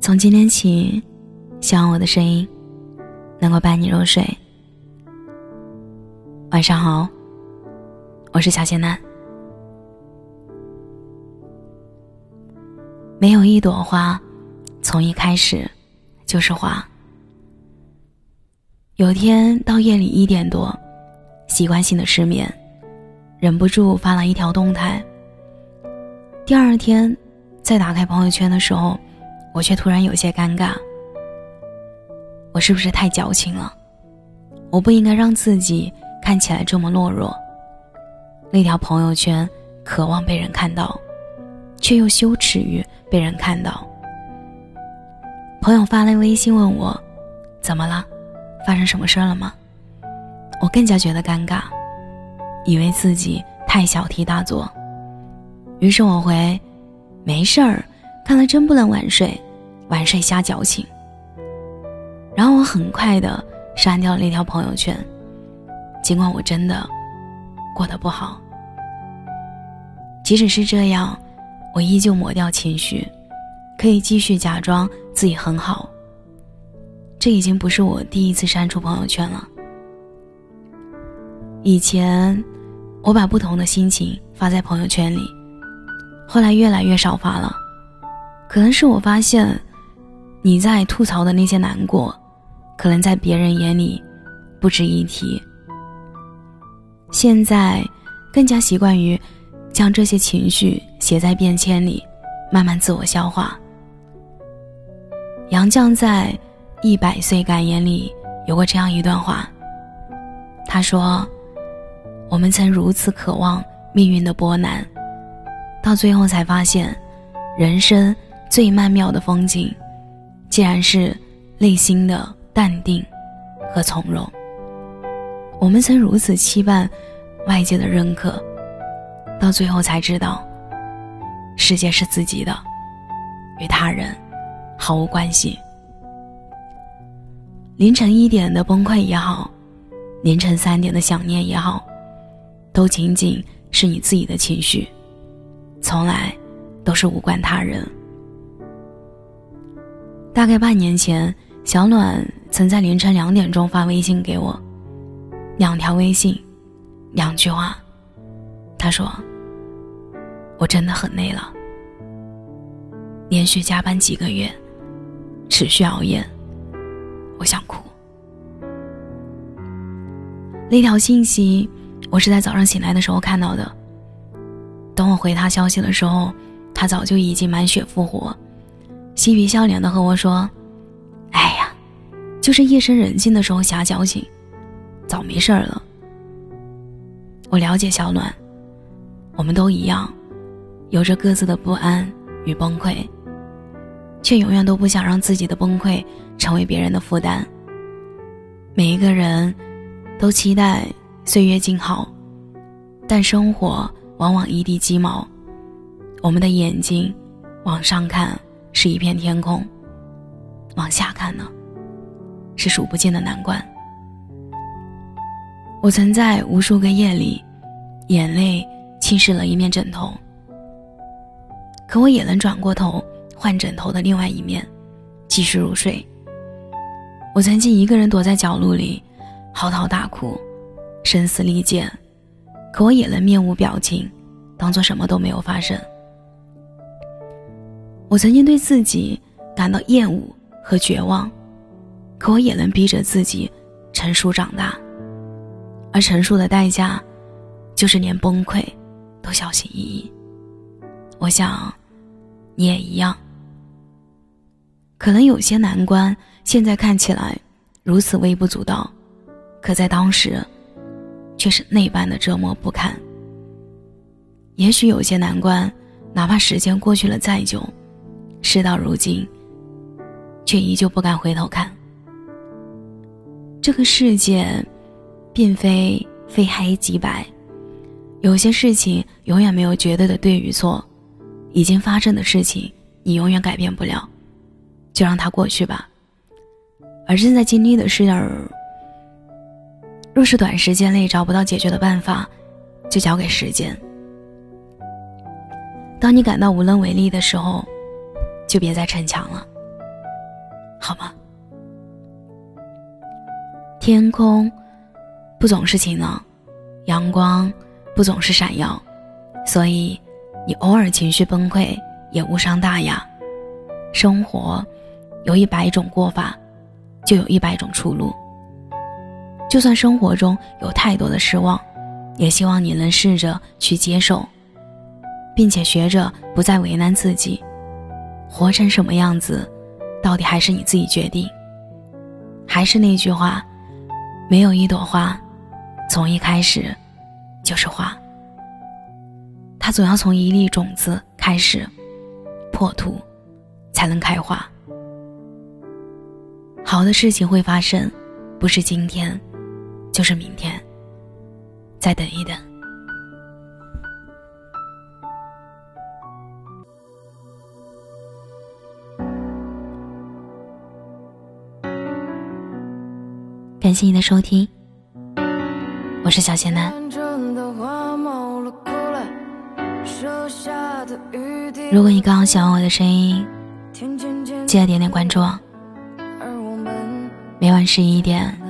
从今天起，希望我的声音能够伴你入睡。晚上好，我是小仙男。没有一朵花，从一开始就是花。有天到夜里一点多，习惯性的失眠，忍不住发了一条动态。第二天再打开朋友圈的时候。我却突然有些尴尬，我是不是太矫情了？我不应该让自己看起来这么懦弱。那条朋友圈渴望被人看到，却又羞耻于被人看到。朋友发来微信问我：“怎么了？发生什么事了吗？”我更加觉得尴尬，以为自己太小题大做。于是我回：“没事儿。”看来真不能晚睡，晚睡瞎矫情。然后我很快的删掉了那条朋友圈，尽管我真的过得不好。即使是这样，我依旧抹掉情绪，可以继续假装自己很好。这已经不是我第一次删除朋友圈了。以前，我把不同的心情发在朋友圈里，后来越来越少发了。可能是我发现，你在吐槽的那些难过，可能在别人眼里不值一提。现在更加习惯于将这些情绪写在便签里，慢慢自我消化。杨绛在《一百岁感言》里有过这样一段话，他说：“我们曾如此渴望命运的波澜，到最后才发现，人生。”最曼妙的风景，竟然是内心的淡定和从容。我们曾如此期盼外界的认可，到最后才知道，世界是自己的，与他人毫无关系。凌晨一点的崩溃也好，凌晨三点的想念也好，都仅仅是你自己的情绪，从来都是无关他人。大概半年前，小暖曾在凌晨两点钟发微信给我，两条微信，两句话。他说：“我真的很累了，连续加班几个月，持续熬夜，我想哭。”那条信息我是在早上醒来的时候看到的。等我回他消息的时候，他早就已经满血复活。嬉皮笑脸的和我说：“哎呀，就是夜深人静的时候瞎矫情，早没事儿了。”我了解小暖，我们都一样，有着各自的不安与崩溃，却永远都不想让自己的崩溃成为别人的负担。每一个人都期待岁月静好，但生活往往一地鸡毛。我们的眼睛往上看。是一片天空，往下看呢，是数不尽的难关。我曾在无数个夜里，眼泪侵蚀了一面枕头，可我也能转过头换枕头的另外一面，继续入睡。我曾经一个人躲在角落里，嚎啕大哭，声嘶力竭，可我也能面无表情，当做什么都没有发生。我曾经对自己感到厌恶和绝望，可我也能逼着自己成熟长大。而成熟的代价，就是连崩溃都小心翼翼。我想，你也一样。可能有些难关现在看起来如此微不足道，可在当时，却是那般的折磨不堪。也许有些难关，哪怕时间过去了再久。事到如今，却依旧不敢回头看。这个世界，并非非黑即白，有些事情永远没有绝对的对与错。已经发生的事情，你永远改变不了，就让它过去吧。而正在经历的事儿，若是短时间内找不到解决的办法，就交给时间。当你感到无能为力的时候，就别再逞强了，好吗？天空不总是晴朗，阳光不总是闪耀，所以你偶尔情绪崩溃也无伤大雅。生活有一百种过法，就有一百种出路。就算生活中有太多的失望，也希望你能试着去接受，并且学着不再为难自己。活成什么样子，到底还是你自己决定。还是那句话，没有一朵花，从一开始就是花。它总要从一粒种子开始破土，才能开花。好的事情会发生，不是今天。就是明天，再等一等。感谢你的收听，我是小仙男。如果你刚好喜欢我的声音，记得点点关注哦。每晚十一点。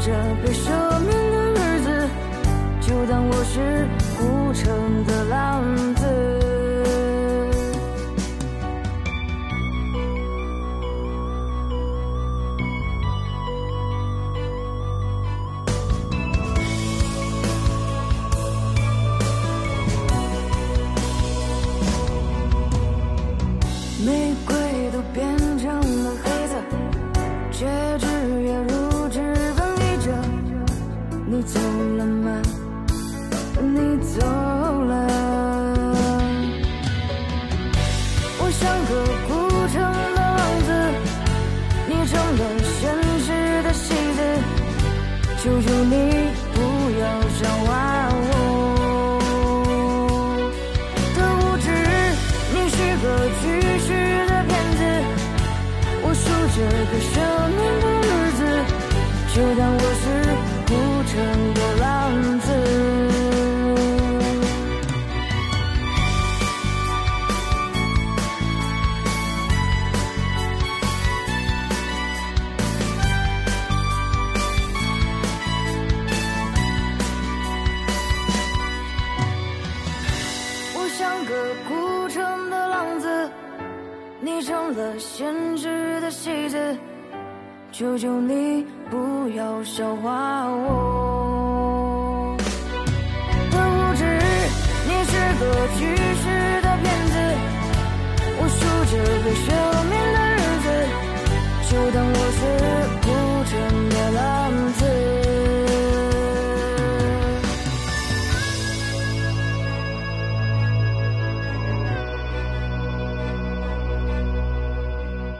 这被赦免的日子，就当我是孤城的浪你成了现实的戏子。求求你不要笑话我的无知，你是个巨石的骗子，我数着被赦。